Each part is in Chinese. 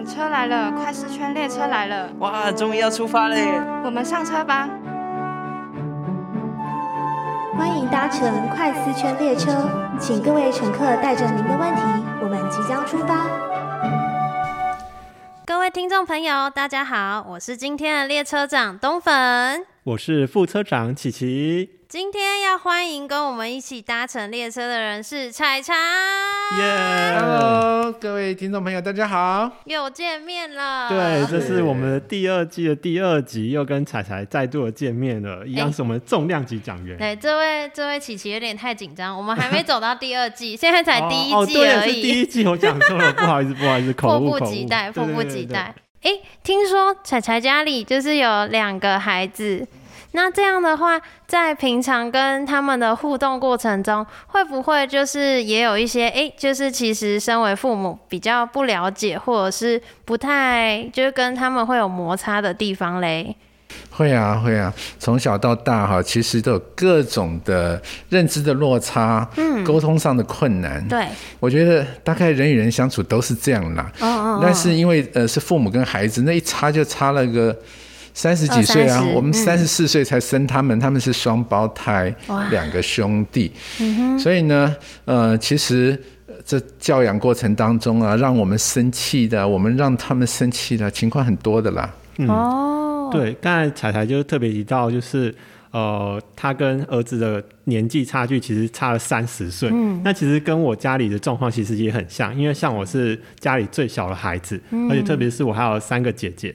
长，车来了，快四圈列车来了，哇，终于要出发嘞！我们上车吧。欢迎搭乘快四圈列车，请各位乘客带着您的问题，我们即将出发。各位听众朋友，大家好，我是今天的列车长东粉。我是副车长琪琪，今天要欢迎跟我们一起搭乘列车的人是彩彩，耶！Hello，各位听众朋友，大家好。又见面了。对，这是我们的第二季的第二集，又跟彩彩再度的见面了，一样是我们重量级讲员。对，这位这位琪琪有点太紧张，我们还没走到第二季，现在才第一哦，季，而已，是第一季，我讲错了，不好意思，不好意思，口迫不误口误及待，迫不及哎，听说彩彩家里就是有两个孩子，那这样的话，在平常跟他们的互动过程中，会不会就是也有一些哎，就是其实身为父母比较不了解，或者是不太就是跟他们会有摩擦的地方嘞？会啊，会啊，从小到大哈，其实都有各种的认知的落差，嗯，沟通上的困难。对，我觉得大概人与人相处都是这样啦。嗯嗯但是因为呃是父母跟孩子，那一差就差了个三十几岁啊我们嗯。三十四岁才生他们，他们是双胞胎，两个兄弟，所以呢，呃，其实。呃这教养过程当中啊，让我们生气的，我们让他们生气的情况很多的啦。哦，对，刚才彩彩就是特别提到，就是呃，他跟儿子的年纪差距其实差了三十岁。嗯，那其实跟我家里的状况其实也很像，因为像我是家里最小的孩子，而且特别是我还有三个姐姐，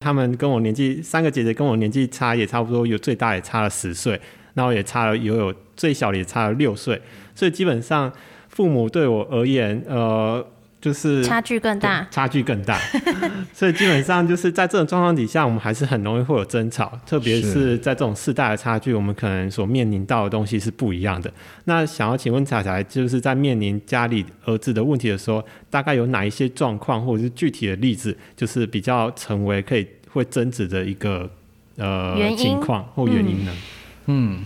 他们跟我年纪三个姐姐跟我年纪差也差不多，有最大也差了十岁，然后也差了有有最小的也差了六岁，所以基本上父母对我而言，呃。就是差距更大。差距更大，所以基本上就是在这种状况底下，我们还是很容易会有争吵，特别是是在这种世代的差距，我们可能所面临到的东西是不一样的。那想要请问彩彩，就是在面临家里儿子的问题的时候，大概有哪一些状况，或者是具体的例子，就是比较成为可以会争执的一个呃原情况或原因呢？嗯，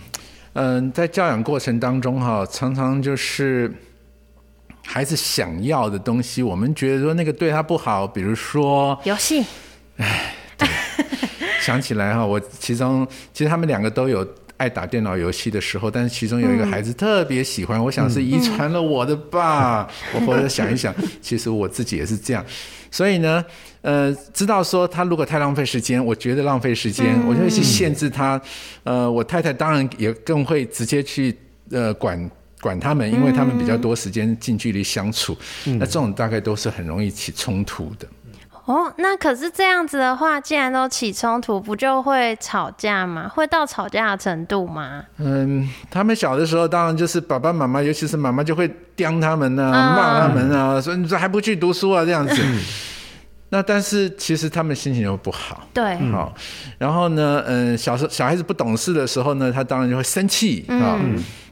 嗯，在教养过程当中哈，常常就是孩子想要的东西，我们觉得说那个对他不好，比如说游戏，哎，对 想起来哈，我其中其实他们两个都有爱打电脑游戏的时候，但是其中有一个孩子特别喜欢，我想是遗传了我的吧。我后来想一想，其实我自己也是这样，所以呢。呃，知道说他如果太浪费时间，我觉得浪费时间，我就会去限制他。呃，我太太当然也更会直接去呃管管他们，因为他们比较多时间近距离相处。那这种大概都是很容易起冲突的。哦，那可是这样子的话，既然都起冲突，不就会吵架吗？会到吵架的程度吗？嗯，他们小的时候，当然就是爸爸妈妈，尤其是妈妈就会刁他们啊，嗯骂他们啊，说你这还不去读书啊这样子。那但是其实他们心情又不好。对，好，然后呢，嗯，小时候小孩子不懂事的时候呢，他当然就会生气啊，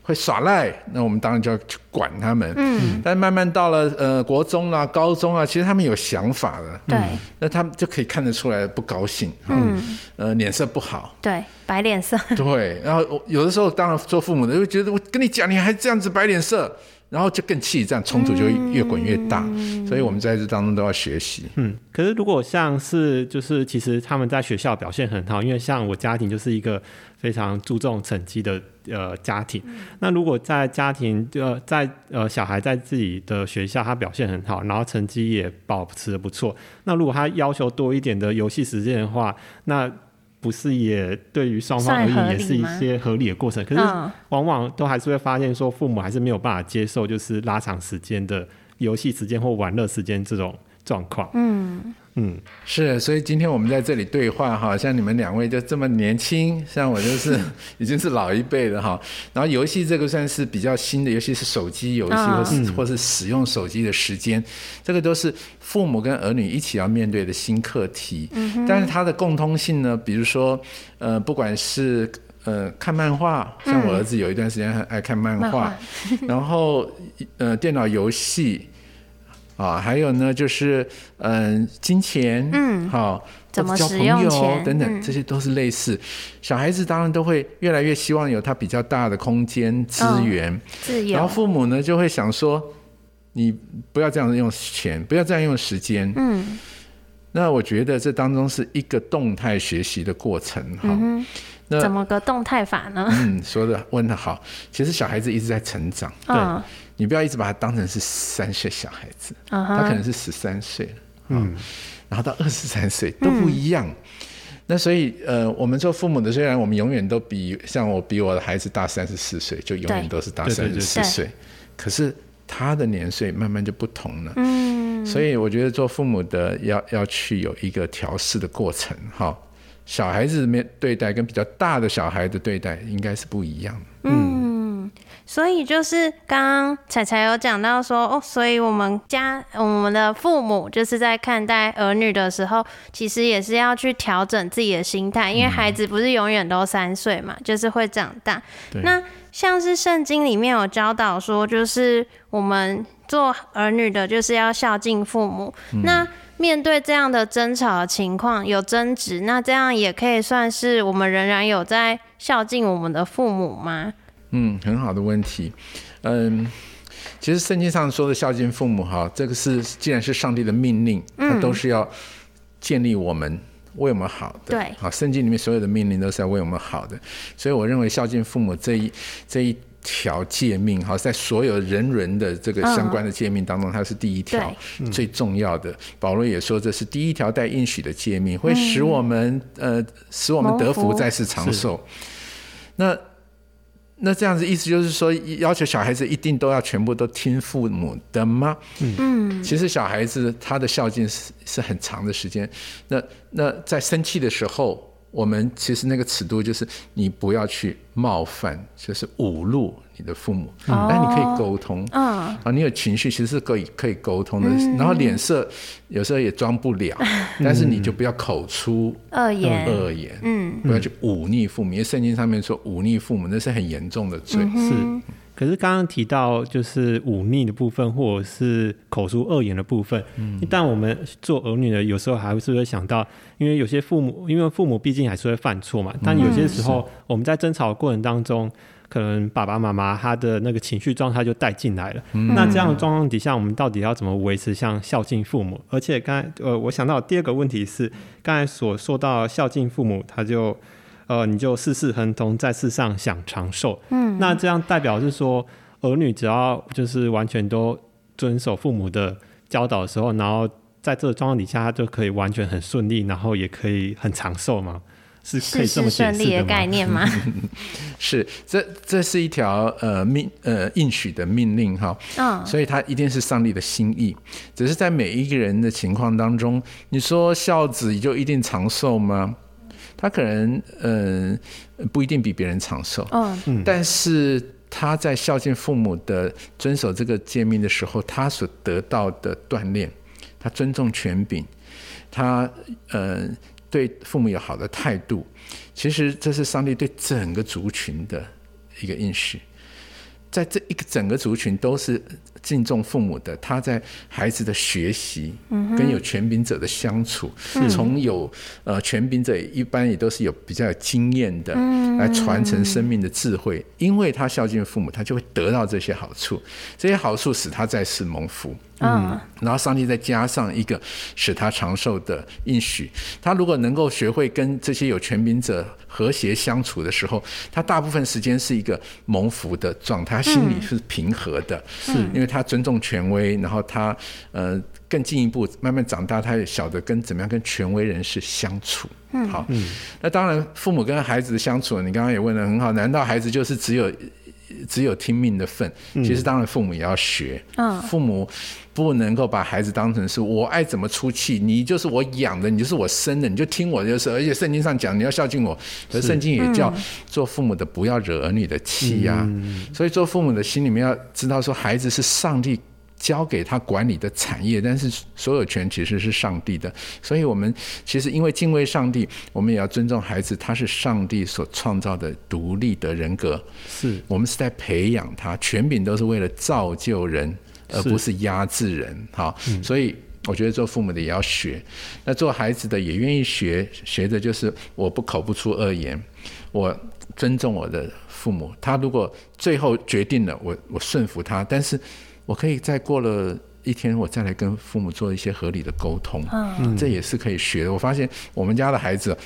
会耍赖，那我们当然就要去管他们。嗯，但慢慢到了呃国中啦、高中啊，其实他们有想法了，对，那他们就可以看得出来不高兴，嗯，呃脸色不好，对，白脸色。对，然后有的时候当然做父母的就觉得我跟你讲，你还这样子白脸色。然后就更气，这样冲突就越滚越大，所以我们在这当中都要学习。嗯，可是如果像是就是其实他们在学校表现很好，因为像我家庭就是一个非常注重成绩的呃家庭。那如果在家庭呃在呃小孩在自己的学校他表现很好，然后成绩也保持的不错，那如果他要求多一点的游戏时间的话，那不是也对于双方而言也是一些合理的过程？可是嗯往往都还是会发现说父母还是没有办法接受就是拉长时间的游戏时间或玩乐时间这种状况。嗯，嗯，是，所以今天我们在这里对话哈，像你们两位就这么年轻，像我就是 已经是老一辈的哈。然后游戏这个算是比较新的，尤其是手机游戏嗯或是、或是使用手机的时间，这个都是父母跟儿女一起要面对的新课题。但是它的共通性呢，比如说呃，不管是呃看漫画，像我儿子有一段时间很爱看漫画，漫画然后呃电脑游戏。啊，还有呢，就是嗯，金钱，嗯好，怎么交朋友等等，嗯这些都是类似。小孩子当然都会越来越希望有他比较大的空间资源，自然后。父母呢就会想说，你不要这样用钱，不要这样用时间。嗯，那我觉得这当中是一个动态学习的过程哈。那怎么个动态法呢？嗯，说的问的好。其实小孩子一直在成长，对你不要一直把他当成是三岁小孩子，嗯他可，能是十三岁了，嗯，然后到二十三岁都不一样。那所以，呃，我们做父母的，虽然我们永远都比像我比我的孩子大三十四岁，就永远都是大三十四对岁，可是他的年岁慢慢就不同了。嗯，所以我觉得做父母的要要去有一个调试的过程，哈。小孩子面对待跟比较大的小孩的对待应该是不一样的。嗯，所以就是刚刚彩彩有讲到说，哦，所以我们家我们的父母就是在看待儿女的时候，其实也是要去调整自己的心态，因为孩子不是永远都三岁嘛，就是会长大。对那像是圣经里面有教导说，就是我们做儿女的，就是要孝敬父母。那面对这样的争吵的情况，有争执，那这样也可以算是我们仍然有在孝敬我们的父母吗？嗯，很好的问题。嗯，其实圣经上说的孝敬父母，哈，这个是既然是上帝的命令，它都是要建立我们。为我们好的，对好，圣经里面所有的命令都是要为我们好的，所以我认为孝敬父母这一这一条诫命，哈，在所有人伦的这个相关的诫命当中，它是第一条最重要的。保罗也说，这是第一条带应许的诫命，会使我们、呃使我们得福福，在世长寿。那那这样子意思就是说，要求小孩子一定都要全部都听父母的吗？嗯，其实小孩子他的孝敬是是很长的时间。那那在生气的时候，我们其实那个尺度就是你不要去冒犯，就是侮辱你的父母，哦。但你可以沟通。嗯，啊，你有情绪其实是可以可以沟通的，然后脸色有时候也装不了，但是你就不要口出恶言，恶言，嗯，不要去忤逆父母，因为圣经上面说忤逆父母那是很严重的罪。嗯是。可是刚刚提到就是忤逆的部分，或者是口出恶言的部分，但我们做儿女的有时候还是会想到，因为有些父母，因为父母毕竟还是会犯错嘛，但有些时候我们在争吵的过程当中，可能爸爸妈妈他的那个情绪状态就带进来了。那这样的状况底下，我们到底要怎么维持像孝敬父母？而且刚才呃，我想到第二个问题是，刚才所说到孝敬父母，他就呃，你就事事亨通，在世上享长寿。嗯，那这样代表是说，儿女只要就是完全都遵守父母的教导的时候，然后在这个状况底下，他就可以完全很顺利，然后也可以很长寿吗？是可以事事这么解顺利的？概念吗？是，这这是一条呃命呃应许的命令哈，嗯，所以它一定是上帝的心意。只是在每一个人的情况当中，你说孝子就一定长寿吗？他可能嗯不一定比别人长寿，嗯，但是他在孝敬父母的遵守这个诫命的时候，他所得到的锻炼，他尊重权柄，他嗯对父母有好的态度，其实这是上帝对整个族群的一个应许。在这一个整个族群都是敬重父母的，他在孩子的学习跟有权柄者的相处，从有呃权柄者一般也都是有比较有经验的，来传承生命的智慧。因为他孝敬父母，他就会得到这些好处，这些好处使他在世蒙福。嗯，然后上帝再加上一个使他长寿的应许，他如果能够学会跟这些有权柄者和谐相处的时候，他大部分时间是一个蒙福的状态，他心里是平和的，是因为他尊重权威，然后他呃更进一步慢慢长大，他也晓得跟怎么样跟权威人士相处。嗯好，嗯那当然父母跟孩子的相处，你刚刚也问的很好，难道孩子就是只有？只有听命的份，其实当然父母也要学。嗯父母不能够把孩子当成是我爱怎么出气，你就是我养的，你就是我生的，你就听我就是。而且圣经上讲你要孝敬我，可是圣经也叫做父母的不要惹儿女的气呀、所以做父母的心里面要知道说，孩子是上帝。交给他管理的产业，但是所有权其实是上帝的，所以我们其实因为敬畏上帝，我们也要尊重孩子，他是上帝所创造的独立的人格，是。我们是在培养他，权柄都是为了造就人，而不是压制人。好，所以我觉得做父母的也要学，那做孩子的也愿意学，学的就是我不口不出恶言，我尊重我的父母。他如果最后决定了，我我顺服他，但是我可以再过了一天我再来跟父母做一些合理的沟通，嗯，这也是可以学的。我发现我们家的孩子。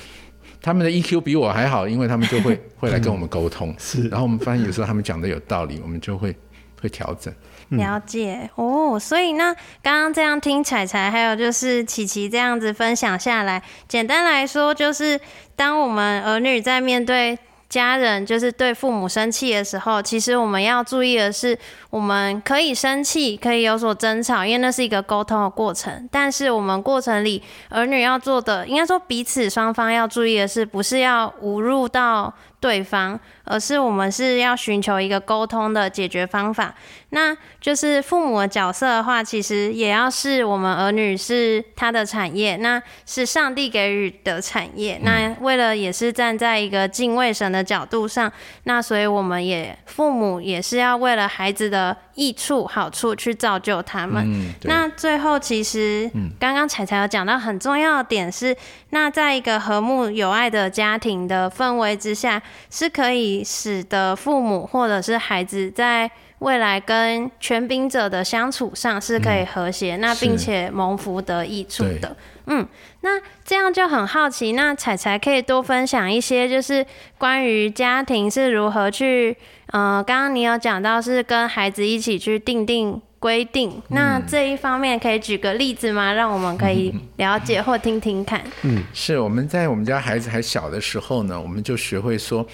他们的 EQ 比我还好，因为他们就会会来跟我们沟通，是然后我们发现有时候他们讲的有道理，我们就会会调整。了解哦，所以那刚刚这样听彩彩，还有就是琪琪这样子分享下来，简单来说就是，当我们儿女在面对家人，就是对父母生气的时候，其实我们要注意的是，我们可以生气，可以有所争吵，因为那是一个沟通的过程。但是我们过程里，儿女要做的，应该说彼此双方要注意的是，不是要侮辱到对方，而是我们是要寻求一个沟通的解决方法。那就是父母的角色的话，其实也要是我们儿女是他的产业，那是上帝给予的产业。那为了也是站在一个敬畏神的角度上，那所以我们也父母也是要为了孩子的益处好处去造就他们。嗯，那最后，其实刚刚彩彩有讲到很重要的点是，那在一个和睦友爱的家庭的氛围之下，是可以使得父母或者是孩子在未来跟权柄者的相处上是可以和谐，那并且蒙福得益处的。嗯，那这样就很好奇，那彩彩可以多分享一些，就是关于家庭是如何去，呃，刚刚你有讲到是跟孩子一起去定定规定，那这一方面可以举个例子吗？让我们可以 了解或听听看。嗯是我们在我们家孩子还小的时候呢，我们就学会说。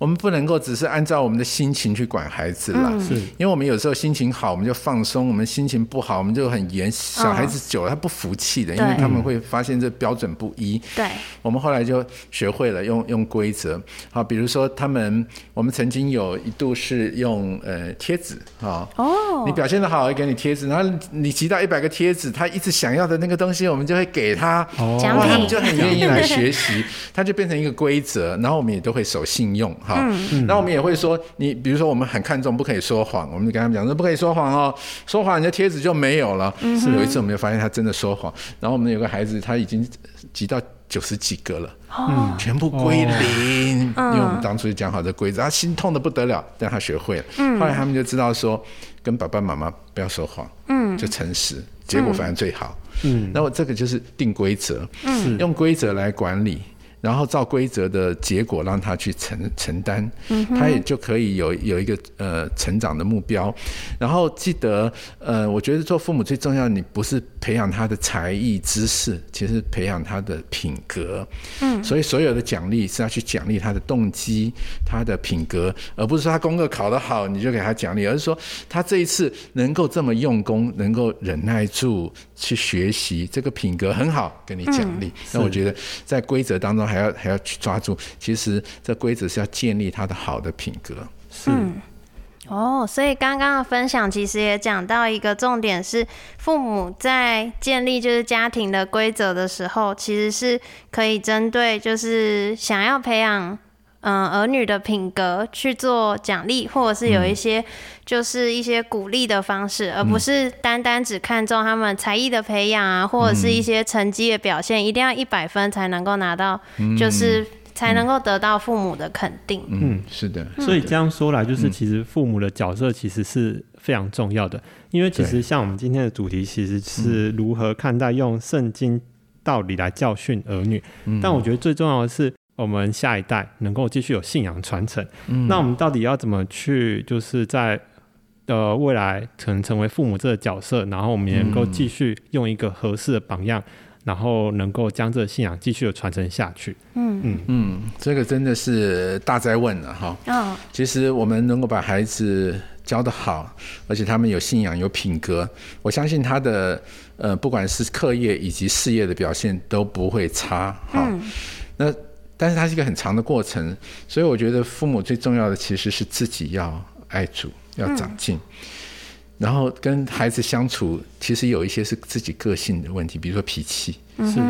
我们不能够只是按照我们的心情去管孩子了，是。因为我们有时候心情好，我们就放松；我们心情不好，我们就很严。小孩子久了，他不服气的，因为他们会发现这标准不一。对，我们后来就学会了用用规则，好，比如说他们，我们曾经有一度是用呃贴纸，哈，哦。你表现的好会给你贴纸，然后你集到一百个贴纸，他一直想要的那个东西，我们就会给他，哦。奖哇，他品们就很愿意来学习，他就变成一个规则，然后我们也都会守信用，哈，嗯。那我们也会说，你比如说我们很看重不可以说谎，我们就跟他们讲说不可以说谎哦，说谎你的贴纸就没有了。嗯是有一次我们就发现他真的说谎，然后我们有个孩子他已经集到九十几个了。嗯，全部归零，嗯。因为我们当初就讲好这规则，他心痛的不得了，但他学会了。嗯。后来他们就知道说，跟爸爸妈妈不要说谎，嗯，就诚实，结果反而最好。嗯，那我这个就是定规则，嗯。用规则来管理。然后照规则的结果让他去承承担，他也就可以有有一个呃成长的目标。然后记得呃，我觉得做父母最重要，你不是培养他的才艺知识，其实培养他的品格。嗯，所以所有的奖励是要去奖励他的动机、他的品格，而不是说他功课考得好你就给他奖励，而是说他这一次能够这么用功，能够忍耐住去学习，这个品格很好，给你奖励。那我觉得在规则当中还要还要去抓住，其实这规则是要建立他的好的品格。是哦，所以刚刚的分享其实也讲到一个重点是，父母在建立就是家庭的规则的时候，其实是可以针对就是想要培养嗯、儿女的品格去做奖励，或者是有一些就是一些鼓励的方式，而不是单单只看重他们才艺的培养啊，或者是一些成绩的表现，一定要一百分才能够拿到，就是才能够得到父母的肯定。嗯，是的，所以这样说来，就是其实父母的角色其实是非常重要的，因为其实像我们今天的主题，其实是如何看待用圣经道理来教训儿女。但我觉得最重要的是，我们下一代能够继续有信仰传承。那我们到底要怎么去，就是在呃未来可能成为父母这个角色，然后我们也能够继续用一个合适的榜样，然后能够将这个信仰继续的传承下去。嗯嗯嗯，这个真的是大灾问了哈。哦，其实我们能够把孩子教得好，而且他们有信仰、有品格，我相信他的呃，不管是课业以及事业的表现都不会差。哈、那但是它是一个很长的过程，所以我觉得父母最重要的其实是自己要爱主，要长进。然后跟孩子相处，其实有一些是自己个性的问题，比如说脾气。是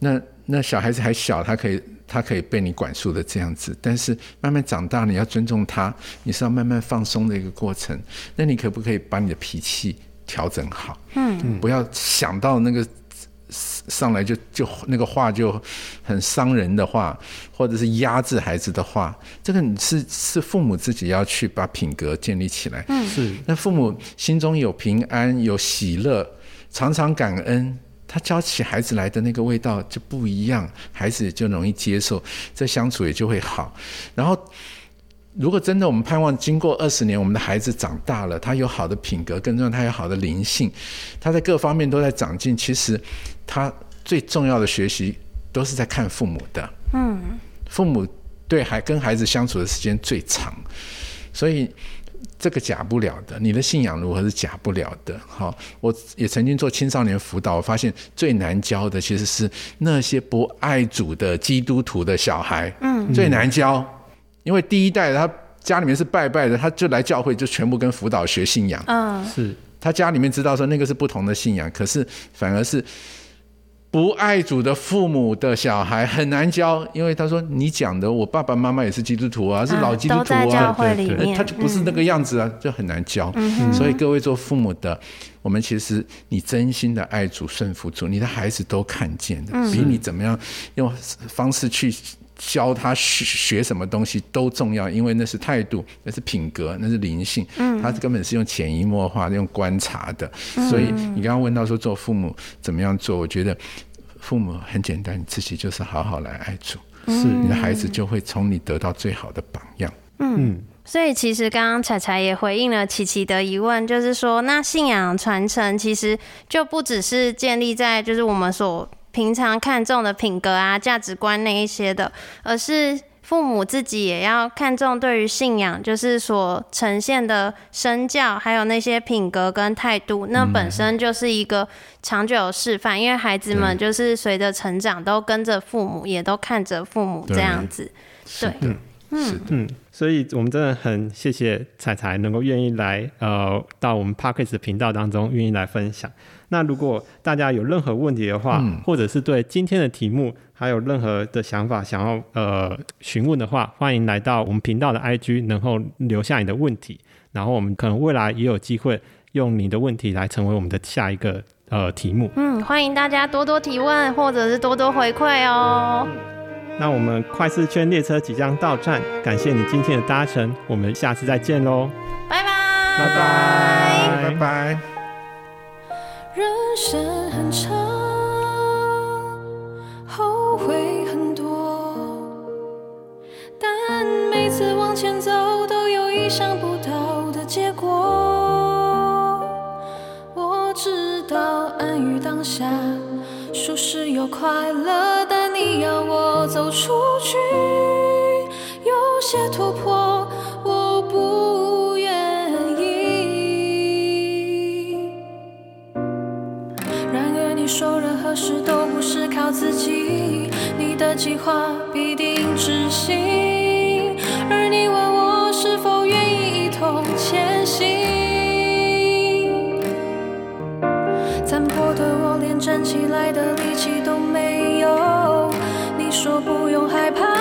那那小孩子还小，他可以他可以被你管束的这样子，但是慢慢长大，你要尊重他，你是要慢慢放松的一个过程。那你可不可以把你的脾气调整好？嗯，不要想到那个上来就就那个话就很伤人的话，或者是压制孩子的话，这个是是父母自己要去把品格建立起来。嗯，是。那父母心中有平安、有喜乐，常常感恩，他教起孩子来的那个味道就不一样，孩子就容易接受，这相处也就会好。然后。如果真的我们盼望经过二十年，我们的孩子长大了，他有好的品格，更重要，他有好的灵性，他在各方面都在长进。其实，他最重要的学习都是在看父母的。嗯，父母对孩跟孩子相处的时间最长，所以这个假不了的。你的信仰如何是假不了的？好，我也曾经做青少年辅导，我发现最难教的其实是那些不爱主的基督徒的小孩。嗯，最难教。因为第一代他家里面是拜拜的，他就来教会就全部跟辅导学信仰。嗯，是他家里面知道说那个是不同的信仰，可是反而是不爱主的父母的小孩很难教，因为他说你讲的我爸爸妈妈也是基督徒啊，是老基督徒啊，对他就不是那个样子啊，就很难教。所以各位做父母的，我们其实你真心的爱主顺服主，你的孩子都看见的，比你怎么样用方式去。教他学学什么东西都重要，因为那是态度，那是品格，那是灵性。嗯，他根本是用潜移默化、用观察的。所以你刚刚问到说做父母怎么样做，我觉得父母很简单，你自己就是好好来爱主，是你的孩子就会从你得到最好的榜样。嗯，所以其实刚刚彩彩也回应了琪琪的疑问，就是说那信仰传承其实就不只是建立在就是我们所。平常看重的品格啊、价值观那一些的，而是父母自己也要看重对于信仰，就是所呈现的身教，还有那些品格跟态度，那本身就是一个长久的示范。因为孩子们就是随着成长，都跟着父母，也都看着父母这样子。对，嗯嗯，所以我们真的很谢谢彩彩能够愿意来呃到我们 Parkes 频道当中，愿意来分享。那如果大家有任何问题的话，或者是对今天的题目还有任何的想法想要呃询问的话，欢迎来到我们频道的 IG，然后留下你的问题，然后我们可能未来也有机会用你的问题来成为我们的下一个呃题目。嗯，欢迎大家多多提问，或者是多多回馈哦。那我们快四圈列车即将到站，感谢你今天的搭乘，我们下次再见喽，拜拜，拜拜，拜拜。人生很长，后悔很多，但每次往前走都有意想不到的结果。我知道安于当下，舒适又快乐，但你要我走出去，自己，你的计划必定执行。而你问我是否愿意一同前行，残破的我连站起来的力气都没有。你说不用害怕，